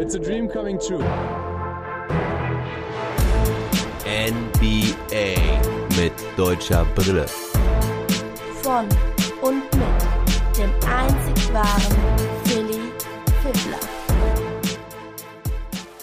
It's a dream. Coming true. NBA mit deutscher Brille. von und mit dem einzig wahren Philly Fiddler.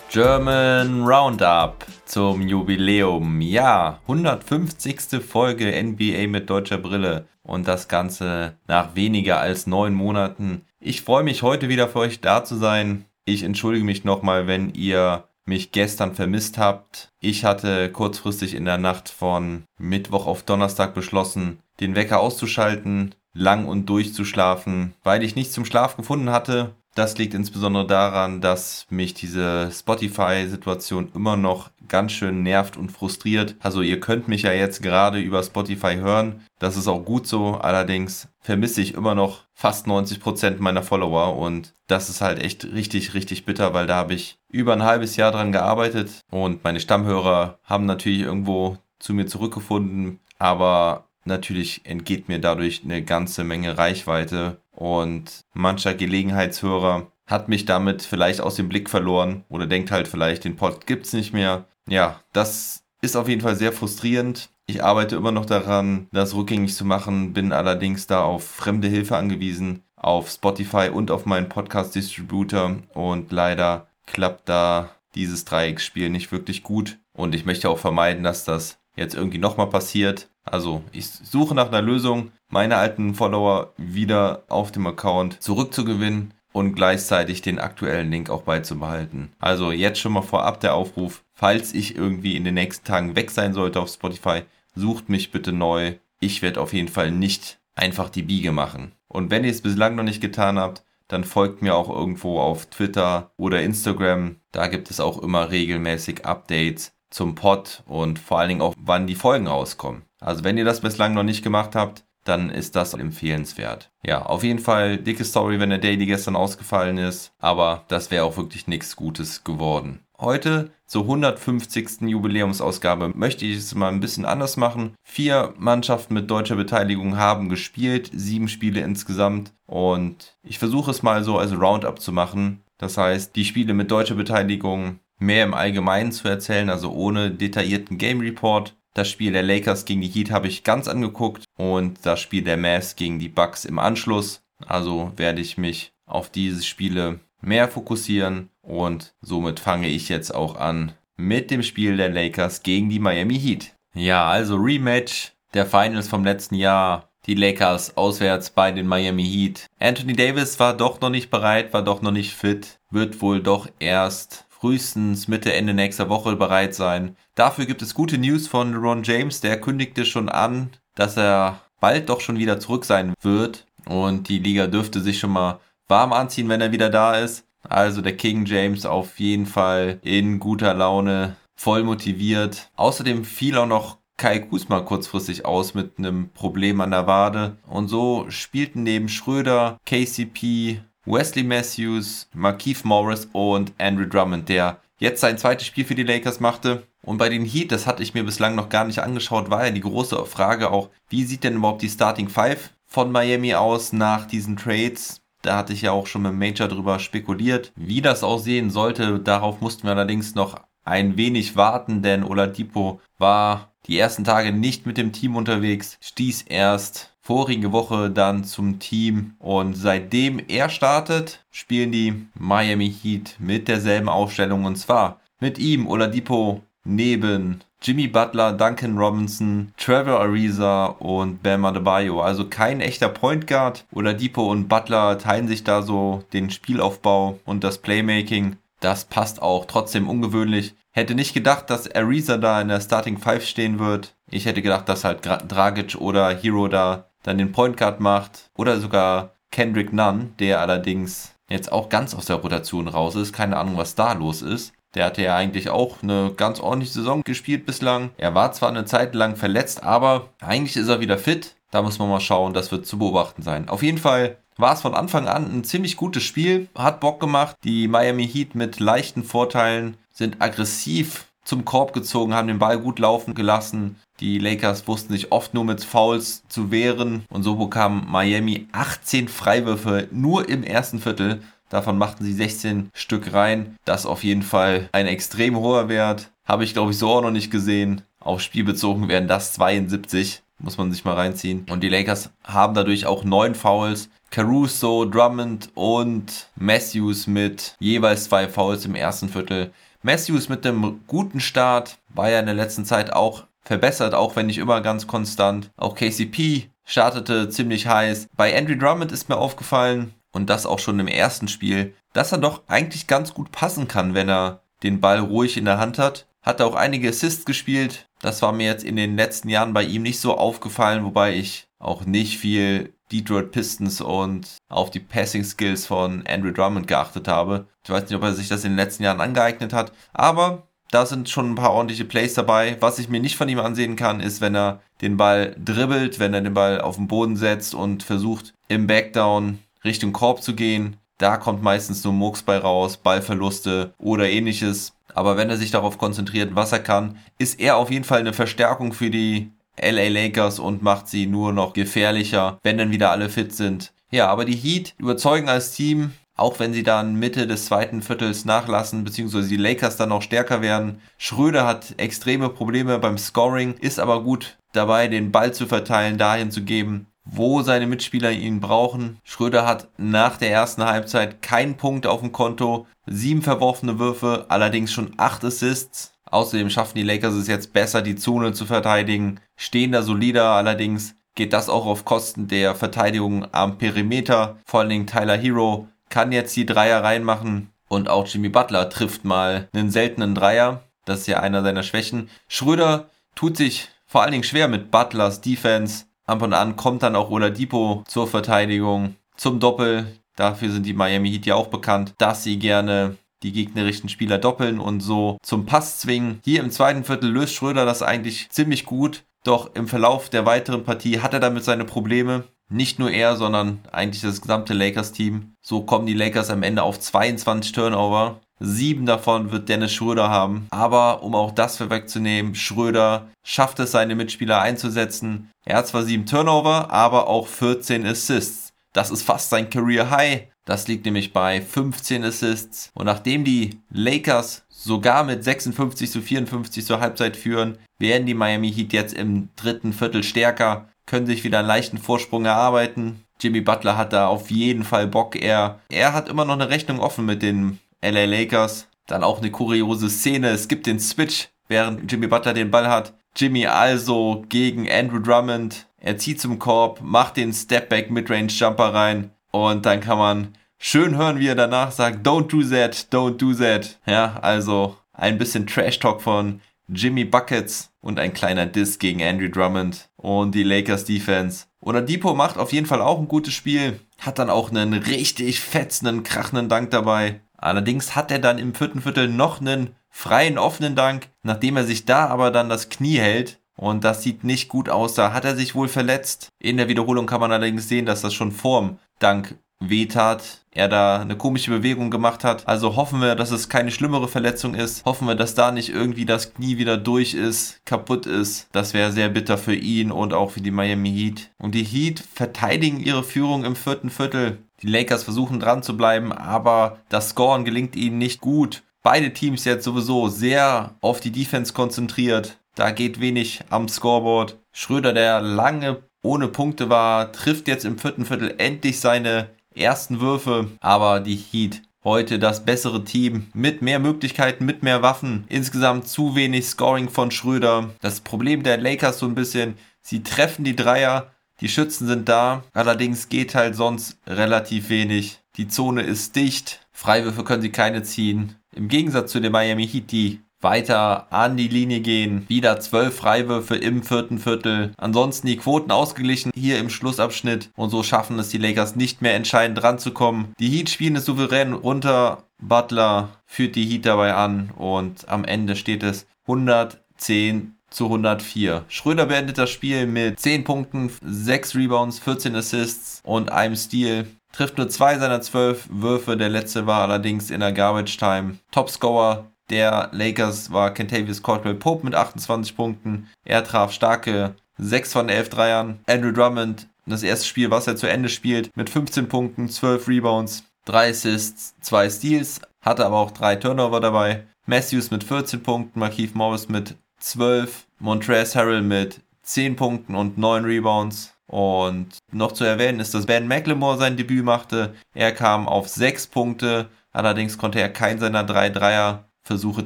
German Roundup zum Jubiläum. Ja, 150. Folge NBA mit deutscher Brille und das Ganze nach weniger als neun Monaten. Ich freue mich heute wieder für euch da zu sein. Ich entschuldige mich nochmal, wenn ihr mich gestern vermisst habt. Ich hatte kurzfristig in der Nacht von Mittwoch auf Donnerstag beschlossen, den Wecker auszuschalten, lang und durchzuschlafen, weil ich nichts zum Schlaf gefunden hatte. Das liegt insbesondere daran, dass mich diese Spotify-Situation immer noch ganz schön nervt und frustriert. Also ihr könnt mich ja jetzt gerade über Spotify hören. Das ist auch gut so. Allerdings vermisse ich immer noch fast 90 Prozent meiner Follower und das ist halt echt richtig, richtig bitter, weil da habe ich über ein halbes Jahr dran gearbeitet und meine Stammhörer haben natürlich irgendwo zu mir zurückgefunden, aber natürlich entgeht mir dadurch eine ganze Menge Reichweite und mancher Gelegenheitshörer hat mich damit vielleicht aus dem Blick verloren oder denkt halt vielleicht, den Pod gibt's nicht mehr. Ja, das ist auf jeden Fall sehr frustrierend. Ich arbeite immer noch daran, das rückgängig zu machen, bin allerdings da auf fremde Hilfe angewiesen, auf Spotify und auf meinen Podcast-Distributor und leider klappt da dieses Dreiecksspiel nicht wirklich gut und ich möchte auch vermeiden, dass das jetzt irgendwie nochmal passiert. Also ich suche nach einer Lösung, meine alten Follower wieder auf dem Account zurückzugewinnen und gleichzeitig den aktuellen Link auch beizubehalten. Also jetzt schon mal vorab der Aufruf, falls ich irgendwie in den nächsten Tagen weg sein sollte auf Spotify, sucht mich bitte neu. Ich werde auf jeden Fall nicht einfach die Biege machen. Und wenn ihr es bislang noch nicht getan habt, dann folgt mir auch irgendwo auf Twitter oder Instagram. Da gibt es auch immer regelmäßig Updates zum Pod und vor allen Dingen auch, wann die Folgen rauskommen. Also wenn ihr das bislang noch nicht gemacht habt, dann ist das empfehlenswert. Ja, auf jeden Fall dicke Story, wenn der Daily gestern ausgefallen ist, aber das wäre auch wirklich nichts Gutes geworden. Heute zur 150. Jubiläumsausgabe möchte ich es mal ein bisschen anders machen. Vier Mannschaften mit deutscher Beteiligung haben gespielt, sieben Spiele insgesamt und ich versuche es mal so als Roundup zu machen. Das heißt, die Spiele mit deutscher Beteiligung mehr im Allgemeinen zu erzählen, also ohne detaillierten Game Report. Das Spiel der Lakers gegen die Heat habe ich ganz angeguckt und das Spiel der Mavs gegen die Bucks im Anschluss. Also werde ich mich auf diese Spiele mehr fokussieren und somit fange ich jetzt auch an mit dem Spiel der Lakers gegen die Miami Heat. Ja, also Rematch der Finals vom letzten Jahr. Die Lakers auswärts bei den Miami Heat. Anthony Davis war doch noch nicht bereit, war doch noch nicht fit, wird wohl doch erst frühestens Mitte, Ende nächster Woche bereit sein. Dafür gibt es gute News von LeBron James, der kündigte schon an, dass er bald doch schon wieder zurück sein wird und die Liga dürfte sich schon mal warm anziehen, wenn er wieder da ist. Also der King James auf jeden Fall in guter Laune, voll motiviert. Außerdem fiel auch noch Kai Kusma kurzfristig aus mit einem Problem an der Wade. Und so spielten neben Schröder, KCP, Wesley Matthews, Markeith Morris und Andrew Drummond, der jetzt sein zweites Spiel für die Lakers machte. Und bei den Heat, das hatte ich mir bislang noch gar nicht angeschaut, war ja die große Frage auch, wie sieht denn überhaupt die Starting Five von Miami aus nach diesen Trades? Da hatte ich ja auch schon mit Major drüber spekuliert. Wie das aussehen sollte, darauf mussten wir allerdings noch ein wenig warten, denn Oladipo war die ersten Tage nicht mit dem Team unterwegs, stieß erst vorige Woche dann zum Team und seitdem er startet, spielen die Miami Heat mit derselben Aufstellung und zwar mit ihm Oladipo neben Jimmy Butler, Duncan Robinson, Trevor Ariza und Bam Adebayo. Also kein echter Point Guard. Oladipo und Butler teilen sich da so den Spielaufbau und das Playmaking. Das passt auch, trotzdem ungewöhnlich. Hätte nicht gedacht, dass Ariza da in der Starting Five stehen wird. Ich hätte gedacht, dass halt Dragic oder Hero da dann den Point Guard macht. Oder sogar Kendrick Nunn, der allerdings jetzt auch ganz aus der Rotation raus ist. Keine Ahnung, was da los ist. Der hatte ja eigentlich auch eine ganz ordentliche Saison gespielt bislang. Er war zwar eine Zeit lang verletzt, aber eigentlich ist er wieder fit. Da muss man mal schauen, das wird zu beobachten sein. Auf jeden Fall war es von Anfang an ein ziemlich gutes Spiel, hat Bock gemacht. Die Miami Heat mit leichten Vorteilen sind aggressiv zum Korb gezogen, haben den Ball gut laufen gelassen. Die Lakers wussten sich oft nur mit Fouls zu wehren und so bekam Miami 18 Freiwürfe nur im ersten Viertel. Davon machten sie 16 Stück rein. Das auf jeden Fall ein extrem hoher Wert. Habe ich glaube ich so auch noch nicht gesehen. Auf Spiel bezogen wären das 72. Muss man sich mal reinziehen. Und die Lakers haben dadurch auch neun Fouls. Caruso, Drummond und Matthews mit jeweils zwei Fouls im ersten Viertel. Matthews mit einem guten Start war ja in der letzten Zeit auch verbessert, auch wenn nicht immer ganz konstant. Auch KCP startete ziemlich heiß. Bei Andrew Drummond ist mir aufgefallen, und das auch schon im ersten Spiel, dass er doch eigentlich ganz gut passen kann, wenn er den Ball ruhig in der Hand hat. Hat auch einige Assists gespielt. Das war mir jetzt in den letzten Jahren bei ihm nicht so aufgefallen, wobei ich auch nicht viel Detroit Pistons und auf die Passing Skills von Andrew Drummond geachtet habe. Ich weiß nicht, ob er sich das in den letzten Jahren angeeignet hat, aber da sind schon ein paar ordentliche Plays dabei. Was ich mir nicht von ihm ansehen kann, ist, wenn er den Ball dribbelt, wenn er den Ball auf den Boden setzt und versucht, im Backdown Richtung Korb zu gehen. Da kommt meistens nur Murks bei raus, Ballverluste oder ähnliches. Aber wenn er sich darauf konzentriert, was er kann, ist er auf jeden Fall eine Verstärkung für die LA Lakers und macht sie nur noch gefährlicher, wenn dann wieder alle fit sind. Ja, aber die Heat überzeugen als Team, auch wenn sie dann Mitte des zweiten Viertels nachlassen, beziehungsweise die Lakers dann noch stärker werden. Schröder hat extreme Probleme beim Scoring, ist aber gut dabei, den Ball zu verteilen, dahin zu geben, wo seine Mitspieler ihn brauchen. Schröder hat nach der ersten Halbzeit keinen Punkt auf dem Konto, sieben verworfene Würfe, allerdings schon acht Assists. Außerdem schaffen die Lakers es jetzt besser, die Zone zu verteidigen, stehen da solider, allerdings geht das auch auf Kosten der Verteidigung am Perimeter. Vor allen Dingen Tyler Hero kann jetzt die Dreier reinmachen und auch Jimmy Butler trifft mal einen seltenen Dreier. Das ist ja einer seiner Schwächen. Schröder tut sich vor allen Dingen schwer mit Butlers Defense. Ab und an kommt dann auch Oladipo zur Verteidigung, zum Doppel. Dafür sind die Miami Heat ja auch bekannt, dass sie gerne die gegnerischen Spieler doppeln und so zum Pass zwingen. Hier im zweiten Viertel löst Schröder das eigentlich ziemlich gut. Doch im Verlauf der weiteren Partie hat er damit seine Probleme. Nicht nur er, sondern eigentlich das gesamte Lakers-Team. So kommen die Lakers am Ende auf 22 Turnover. Sieben davon wird Dennis Schröder haben. Aber um auch das vorwegzunehmen, Schröder schafft es, seine Mitspieler einzusetzen. Er hat zwar sieben Turnover, aber auch 14 Assists. Das ist fast sein Career High. Das liegt nämlich bei 15 Assists. Und nachdem die Lakers sogar mit 56 zu 54 zur Halbzeit führen, werden die Miami Heat jetzt im dritten Viertel stärker, können sich wieder einen leichten Vorsprung erarbeiten. Jimmy Butler hat da auf jeden Fall Bock. Er, er hat immer noch eine Rechnung offen mit den LA Lakers. Dann auch eine kuriose Szene. Es gibt den Switch, während Jimmy Butler den Ball hat. Jimmy also gegen Andrew Drummond. Er zieht zum Korb, macht den Stepback Midrange Jumper rein und dann kann man schön hören, wie er danach sagt, don't do that, don't do that. Ja, also ein bisschen Trash Talk von Jimmy Buckets und ein kleiner Diss gegen Andrew Drummond und die Lakers Defense. Und Depot macht auf jeden Fall auch ein gutes Spiel, hat dann auch einen richtig fetzenden, krachenden Dank dabei. Allerdings hat er dann im vierten Viertel noch einen freien, offenen Dank, nachdem er sich da aber dann das Knie hält. Und das sieht nicht gut aus. Da hat er sich wohl verletzt. In der Wiederholung kann man allerdings sehen, dass das schon vorm Dank wehtat, er da eine komische Bewegung gemacht hat. Also hoffen wir, dass es keine schlimmere Verletzung ist. Hoffen wir, dass da nicht irgendwie das Knie wieder durch ist, kaputt ist. Das wäre sehr bitter für ihn und auch für die Miami Heat. Und die Heat verteidigen ihre Führung im vierten Viertel. Die Lakers versuchen dran zu bleiben, aber das Scoren gelingt ihnen nicht gut. Beide Teams jetzt sowieso sehr auf die Defense konzentriert. Da geht wenig am Scoreboard. Schröder, der lange ohne Punkte war, trifft jetzt im vierten Viertel endlich seine ersten Würfe, aber die Heat heute das bessere Team mit mehr Möglichkeiten, mit mehr Waffen. Insgesamt zu wenig Scoring von Schröder. Das Problem der Lakers so ein bisschen, sie treffen die Dreier, die Schützen sind da, allerdings geht halt sonst relativ wenig. Die Zone ist dicht, Freiwürfe können sie keine ziehen. Im Gegensatz zu den Miami Heat, die weiter an die Linie gehen. Wieder zwölf Freiwürfe im vierten Viertel. Ansonsten die Quoten ausgeglichen hier im Schlussabschnitt. Und so schaffen es die Lakers nicht mehr entscheidend ranzukommen. Die Heat spielen es souverän runter. Butler führt die Heat dabei an. Und am Ende steht es 110 zu 104. Schröder beendet das Spiel mit 10 Punkten, 6 Rebounds, 14 Assists und einem Steal. Trifft nur zwei seiner zwölf Würfe. Der letzte war allerdings in der Garbage Time. Topscorer der Lakers war Kentavious Caldwell Pope mit 28 Punkten. Er traf starke 6 von 11 Dreiern. Andrew Drummond, das erste Spiel, was er zu Ende spielt, mit 15 Punkten, 12 Rebounds, 3 Assists, 2 Steals, hatte aber auch 3 Turnover dabei. Matthews mit 14 Punkten, Markeith Morris mit 12, Montrezl Harrell mit 10 Punkten und 9 Rebounds. Und noch zu erwähnen ist, dass Ben McLemore sein Debüt machte. Er kam auf 6 Punkte, allerdings konnte er keinen seiner 3 Dreier-Versuche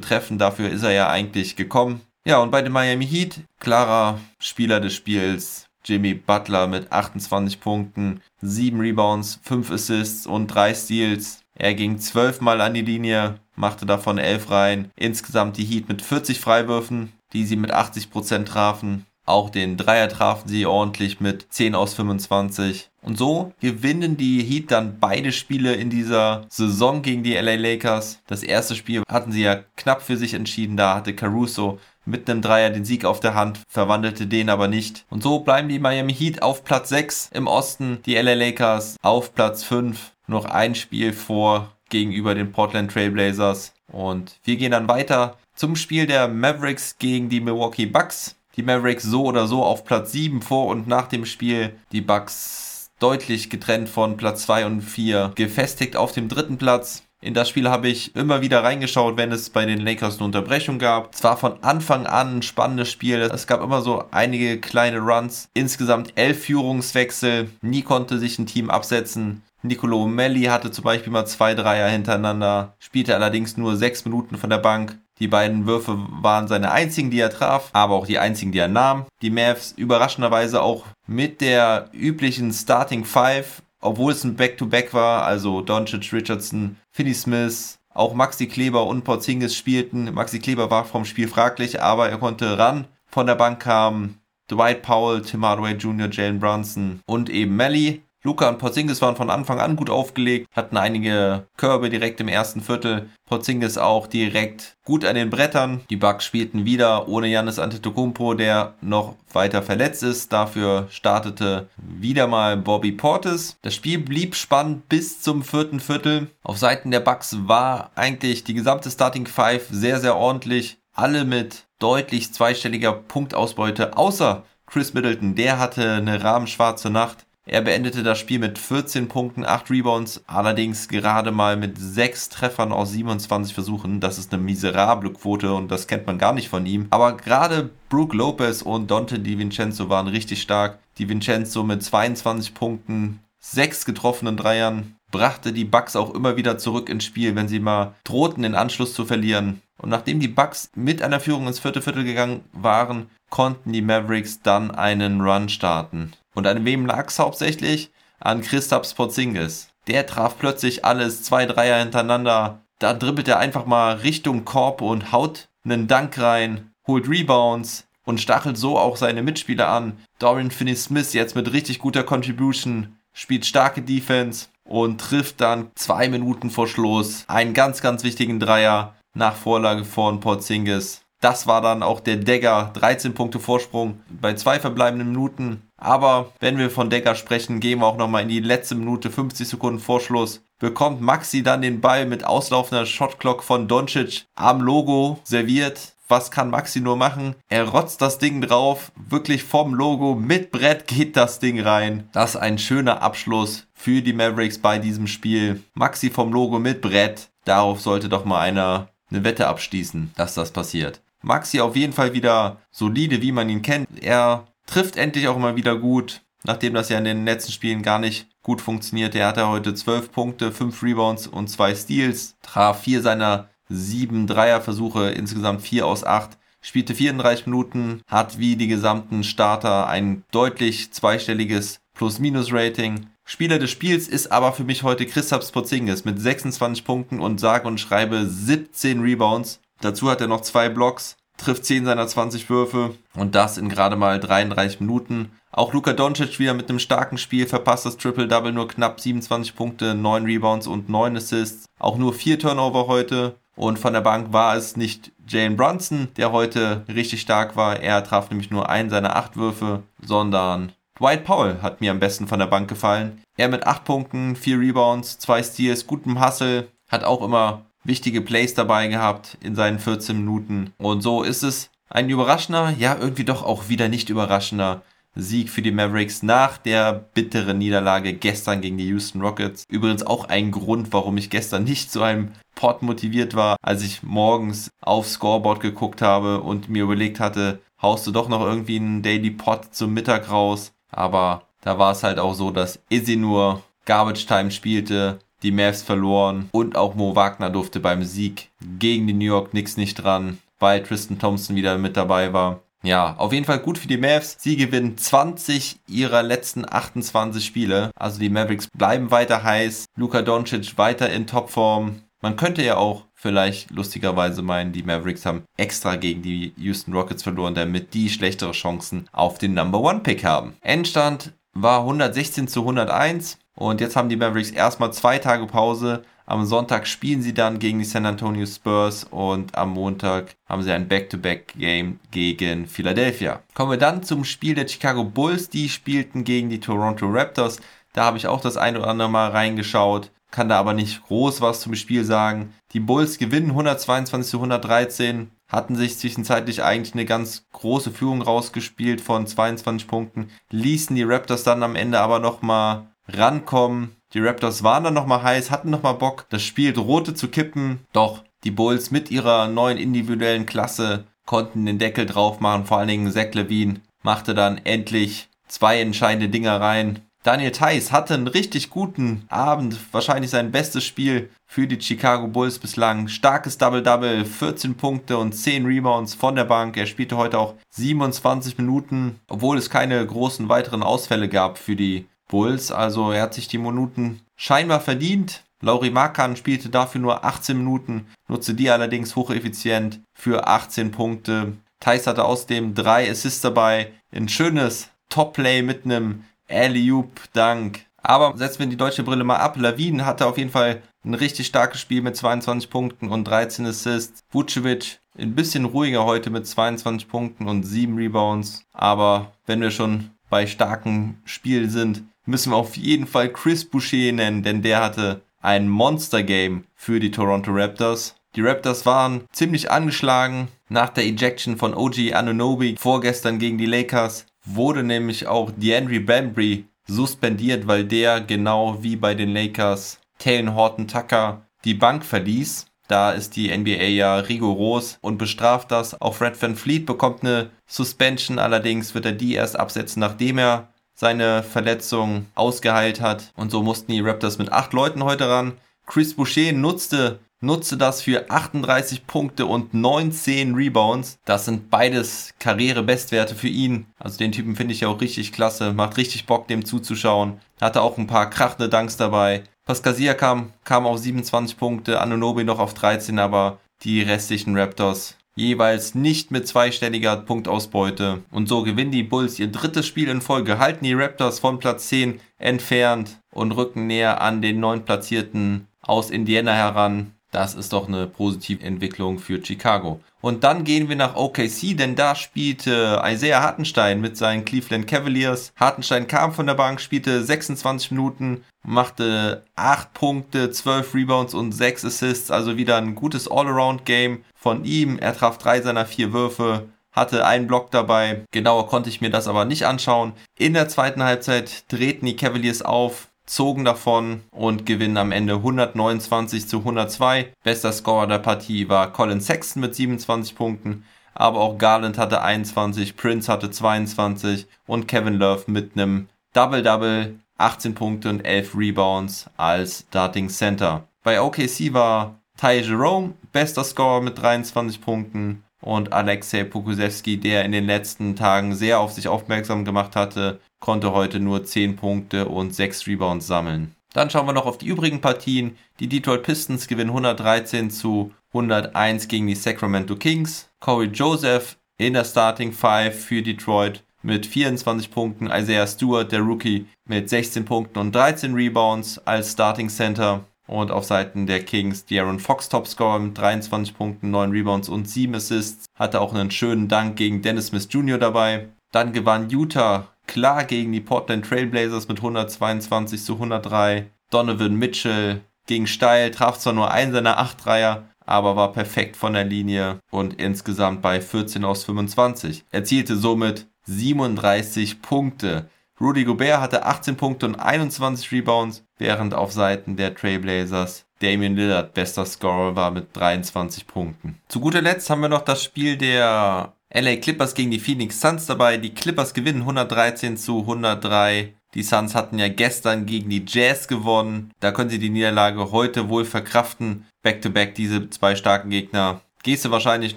treffen. Dafür ist er ja eigentlich gekommen. Ja, und bei den Miami Heat, klarer Spieler des Spiels, Jimmy Butler mit 28 Punkten, 7 Rebounds, 5 Assists und 3 Steals. Er ging 12 Mal an die Linie, machte davon 11 rein. Insgesamt die Heat mit 40 Freiwürfen, die sie mit 80% trafen. Auch den Dreier trafen sie ordentlich mit 10 aus 25. Und so gewinnen die Heat dann beide Spiele in dieser Saison gegen die LA Lakers. Das erste Spiel hatten sie ja knapp für sich entschieden. Da hatte Caruso mit einem Dreier den Sieg auf der Hand, verwandelte den aber nicht. Und so bleiben die Miami Heat auf Platz 6 im Osten, die LA Lakers auf Platz 5. Noch ein Spiel vor gegenüber den Portland Trailblazers. Und wir gehen dann weiter zum Spiel der Mavericks gegen die Milwaukee Bucks. Die Mavericks so oder so auf Platz 7 vor und nach dem Spiel. Die Bucks deutlich getrennt von Platz 2 und 4. Gefestigt auf dem dritten Platz. In das Spiel habe ich immer wieder reingeschaut, wenn es bei den Lakers eine Unterbrechung gab. Es war von Anfang an ein spannendes Spiel. Es gab immer so einige kleine Runs. Insgesamt elf Führungswechsel. Nie konnte sich ein Team absetzen. Nicolo Melli hatte zum Beispiel mal zwei Dreier hintereinander, spielte allerdings nur sechs Minuten von der Bank. Die beiden Würfe waren seine einzigen, die er traf, aber auch die einzigen, die er nahm. Die Mavs überraschenderweise auch mit der üblichen Starting Five, obwohl es ein Back-to-Back -Back war, also Doncic, Richardson, Finney Smith, auch Maxi Kleber und Porzingis spielten. Maxi Kleber war vom Spiel fraglich, aber er konnte ran. Von der Bank kamen Dwight Powell, Tim Hardaway Jr., Jalen Brunson und eben Melly. Luca und Porzingis waren von Anfang an gut aufgelegt, hatten einige Körbe direkt im ersten Viertel. Porzingis auch direkt gut an den Brettern. Die Bucks spielten wieder ohne Janis Antetokounmpo, der noch weiter verletzt ist. Dafür startete wieder mal Bobby Portis. Das Spiel blieb spannend bis zum vierten Viertel. Auf Seiten der Bucks war eigentlich die gesamte Starting Five sehr, sehr ordentlich. Alle mit deutlich zweistelliger Punktausbeute, außer Chris Middleton. Der hatte eine rahmenschwarze Nacht. Er beendete das Spiel mit 14 Punkten, 8 Rebounds, allerdings gerade mal mit 6 Treffern aus 27 Versuchen. Das ist eine miserable Quote und das kennt man gar nicht von ihm. Aber gerade Brooke Lopez und Dante DiVincenzo waren richtig stark. DiVincenzo mit 22 Punkten, 6 getroffenen Dreiern, brachte die Bucks auch immer wieder zurück ins Spiel, wenn sie mal drohten, den Anschluss zu verlieren. Und nachdem die Bucks mit einer Führung ins vierte Viertel gegangen waren, konnten die Mavericks dann einen Run starten. Und an wem lag es hauptsächlich? An Christaps Porzingis. Der traf plötzlich alles, zwei Dreier hintereinander. Da dribbelt er einfach mal Richtung Korb und haut einen Dank rein, holt Rebounds und stachelt so auch seine Mitspieler an. Dorian Finney-Smith jetzt mit richtig guter Contribution, spielt starke Defense und trifft dann zwei Minuten vor Schluss einen ganz, ganz wichtigen Dreier nach Vorlage von Porzingis. Das war dann auch der Dagger, 13 Punkte Vorsprung bei zwei verbleibenden Minuten. Aber wenn wir von Decker sprechen, gehen wir auch nochmal in die letzte Minute, 50 Sekunden Vorschluss. Bekommt Maxi dann den Ball mit auslaufender Shotclock von Doncic am Logo serviert. Was kann Maxi nur machen? Er rotzt das Ding drauf, wirklich vom Logo mit Brett geht das Ding rein. Das ist ein schöner Abschluss für die Mavericks bei diesem Spiel. Maxi vom Logo mit Brett. Darauf sollte doch mal einer eine Wette abschließen, dass das passiert. Maxi auf jeden Fall wieder solide, wie man ihn kennt. Er trifft endlich auch mal wieder gut, nachdem das ja in den letzten Spielen gar nicht gut funktioniert. Er hatte heute 12 Punkte, 5 Rebounds und 2 Steals, traf 4 seiner 7 Dreierversuche, insgesamt 4 aus 8, spielte 34 Minuten, hat wie die gesamten Starter ein deutlich zweistelliges Plus-Minus-Rating. Spieler des Spiels ist aber für mich heute Christoph Porzingis mit 26 Punkten und sage und schreibe 17 Rebounds Dazu hat er noch zwei Blocks, trifft 10 seiner 20 Würfe und das in gerade mal 33 Minuten. Auch Luka Doncic wieder mit einem starken Spiel, verpasst das Triple-Double nur knapp 27 Punkte, 9 Rebounds und 9 Assists. Auch nur 4 Turnover heute. Und von der Bank war es nicht Jalen Brunson, der heute richtig stark war. Er traf nämlich nur einen seiner 8 Würfe, sondern Dwight Powell hat mir am besten von der Bank gefallen. Er mit 8 Punkten, 4 Rebounds, 2 Steals, gutem Hustle, hat auch immer wichtige Plays dabei gehabt in seinen 14 Minuten. Und so ist es ein überraschender, ja irgendwie doch auch wieder nicht überraschender Sieg für die Mavericks nach der bitteren Niederlage gestern gegen die Houston Rockets. Übrigens auch ein Grund, warum ich gestern nicht zu einem Pod motiviert war, als ich morgens aufs Scoreboard geguckt habe und mir überlegt hatte, haust du doch noch irgendwie einen Daily Pod zum Mittag raus. Aber da war es halt auch so, dass Izzy nur Garbage Time spielte, die Mavs verloren und auch Mo Wagner durfte beim Sieg gegen die New York Knicks nicht dran, weil Tristan Thompson wieder mit dabei war. Ja, auf jeden Fall gut für die Mavs. Sie gewinnen 20 ihrer letzten 28 Spiele. Also die Mavericks bleiben weiter heiß. Luka Doncic weiter in Topform. Man könnte ja auch vielleicht lustigerweise meinen, die Mavericks haben extra gegen die Houston Rockets verloren, damit die schlechtere Chancen auf den Number One Pick haben. Endstand war 116 zu 101. Und jetzt haben die Mavericks erstmal zwei Tage Pause. Am Sonntag spielen sie dann gegen die San Antonio Spurs und am Montag haben sie ein Back-to-Back-Game gegen Philadelphia. Kommen wir dann zum Spiel der Chicago Bulls. Die spielten gegen die Toronto Raptors. Da habe ich auch das eine oder andere Mal reingeschaut, kann da aber nicht groß was zum Spiel sagen. Die Bulls gewinnen 122 zu 113, hatten sich zwischenzeitlich eigentlich eine ganz große Führung rausgespielt von 22 Punkten, ließen die Raptors dann am Ende aber nochmal rankommen. Die Raptors waren dann nochmal heiß, hatten nochmal Bock, das Spiel drohte zu kippen. Doch die Bulls mit ihrer neuen individuellen Klasse konnten den Deckel drauf machen. Vor allen Dingen Zach Levine machte dann endlich zwei entscheidende Dinger rein. Daniel Theiss hatte einen richtig guten Abend, wahrscheinlich sein bestes Spiel für die Chicago Bulls bislang. Starkes Double-Double, 14 Punkte und 10 Rebounds von der Bank. Er spielte heute auch 27 Minuten, obwohl es keine großen weiteren Ausfälle gab für die Bulls. Also er hat sich die Minuten scheinbar verdient. Lauri Markan spielte dafür nur 18 Minuten, nutzte die allerdings hocheffizient für 18 Punkte. Thais hatte außerdem drei Assists dabei. Ein schönes Top-Play mit einem Alley-Oop-Dank. Aber setzen wir die deutsche Brille mal ab. Lavin hatte auf jeden Fall ein richtig starkes Spiel mit 22 Punkten und 13 Assists. Vucevic ein bisschen ruhiger heute mit 22 Punkten und 7 Rebounds. Aber wenn wir schon bei starkem Spiel sind, müssen wir auf jeden Fall Chris Boucher nennen, denn der hatte ein Monster-Game für die Toronto Raptors. Die Raptors waren ziemlich angeschlagen nach der Ejection von OG Anunobi vorgestern gegen die Lakers. Wurde nämlich auch DeAndre Bambry suspendiert, weil der genau wie bei den Lakers Taylor Horton Tucker die Bank verließ. Da ist die NBA ja rigoros und bestraft das. Auch Fred Van Fleet bekommt eine Suspension, allerdings wird er die erst absetzen, nachdem er seine Verletzung ausgeheilt hat. Und so mussten die Raptors mit acht Leuten heute ran. Chris Boucher nutzte, nutzte das für 38 Punkte und 19 Rebounds. Das sind beides Karrierebestwerte für ihn. Also den Typen finde ich ja auch richtig klasse. Macht richtig Bock, dem zuzuschauen. Hatte auch ein paar krachende Dunks dabei. Pascal Siakam kam auf 27 Punkte, Anunobi noch auf 13, aber die restlichen Raptors jeweils nicht mit zweistelliger Punktausbeute. Und so gewinnen die Bulls ihr drittes Spiel in Folge, halten die Raptors von Platz 10 entfernt und rücken näher an den neun Platzierten aus Indiana heran. Das ist doch eine positive Entwicklung für Chicago. Und dann gehen wir nach OKC, denn da spielte Isaiah Hartenstein mit seinen Cleveland Cavaliers. Hartenstein kam von der Bank, spielte 26 Minuten, machte 8 Punkte, 12 Rebounds und 6 Assists. Also wieder ein gutes All-Around-Game von ihm. Er traf drei seiner vier Würfe, hatte einen Block dabei. Genauer konnte ich mir das aber nicht anschauen. In der zweiten Halbzeit drehten die Cavaliers auf, zogen davon und gewinnen am Ende 129 zu 102. Bester Scorer der Partie war Colin Sexton mit 27 Punkten, aber auch Garland hatte 21, Prince hatte 22 und Kevin Love mit einem Double-Double, 18 Punkte und 11 Rebounds als Starting Center. Bei OKC war Ty Jerome bester Scorer mit 23 Punkten und Alexei Pokusewski, der in den letzten Tagen sehr auf sich aufmerksam gemacht hatte, konnte heute nur 10 Punkte und 6 Rebounds sammeln. Dann schauen wir noch auf die übrigen Partien. Die Detroit Pistons gewinnen 113 zu 101 gegen die Sacramento Kings. Corey Joseph in der Starting Five für Detroit mit 24 Punkten. Isaiah Stewart, der Rookie, mit 16 Punkten und 13 Rebounds als Starting Center. Und auf Seiten der Kings, De'Aaron Fox Topscorer mit 23 Punkten, 9 Rebounds und 7 Assists. Hatte auch einen schönen Dank gegen Dennis Smith Jr. dabei. Dann gewann Utah klar gegen die Portland Trailblazers mit 122 zu 103. Donovan Mitchell ging steil, traf zwar nur einen seiner 8 Dreier, aber war perfekt von der Linie und insgesamt bei 14 aus 25. Erzielte somit 37 Punkte. Rudy Gobert hatte 18 Punkte und 21 Rebounds, während auf Seiten der Trailblazers Damian Lillard bester Scorer war mit 23 Punkten. Zu guter Letzt haben wir noch das Spiel der LA Clippers gegen die Phoenix Suns dabei. Die Clippers gewinnen 113 zu 103. Die Suns hatten ja gestern gegen die Jazz gewonnen. Da können sie die Niederlage heute wohl verkraften. Back-to-back -back diese zwei starken Gegner. Gehst du wahrscheinlich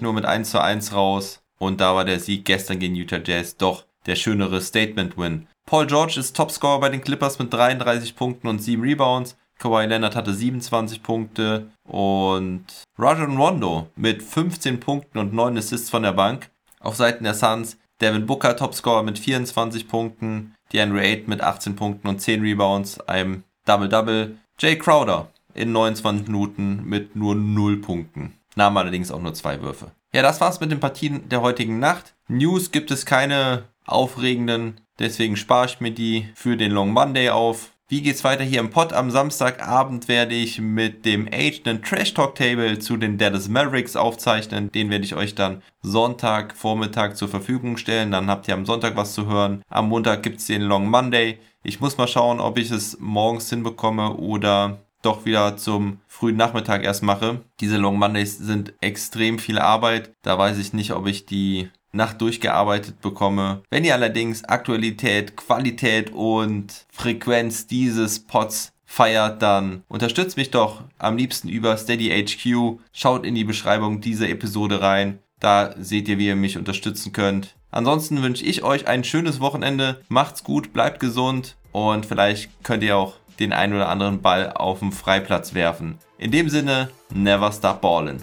nur mit 1 zu 1 raus. Und da war der Sieg gestern gegen Utah Jazz doch der schönere Statement-Win. Paul George ist Topscorer bei den Clippers mit 33 Punkten und 7 Rebounds. Kawhi Leonard hatte 27 Punkte und Rajon Rondo mit 15 Punkten und 9 Assists von der Bank. Auf Seiten der Suns Devin Booker Topscorer mit 24 Punkten, DeAndre Ayton mit 18 Punkten und 10 Rebounds, einem Double-Double. Jay Crowder in 29 Minuten mit nur 0 Punkten. Nahm allerdings auch nur zwei Würfe. Ja, das war's mit den Partien der heutigen Nacht. News gibt es keine aufregenden, deswegen spare ich mir die für den Long Monday auf. Wie geht's weiter hier im Pod? Am Samstagabend werde ich mit dem Age einen Trash Talk Table zu den Dallas Mavericks aufzeichnen. Den werde ich euch dann Sonntag Vormittag zur Verfügung stellen. Dann habt ihr am Sonntag was zu hören. Am Montag gibt's den Long Monday. Ich muss mal schauen, ob ich es morgens hinbekomme oder doch wieder zum frühen Nachmittag erst mache. Diese Long Mondays sind extrem viel Arbeit. Da weiß ich nicht, ob ich die Nacht durchgearbeitet bekomme. Wenn ihr allerdings Aktualität, Qualität und Frequenz dieses Pods feiert, dann unterstützt mich doch am liebsten über Steady HQ. Schaut in die Beschreibung dieser Episode rein. Da seht ihr, wie ihr mich unterstützen könnt. Ansonsten wünsche ich euch ein schönes Wochenende. Macht's gut, bleibt gesund und vielleicht könnt ihr auch den einen oder anderen Ball auf dem Freiplatz werfen. In dem Sinne, never stop ballin'.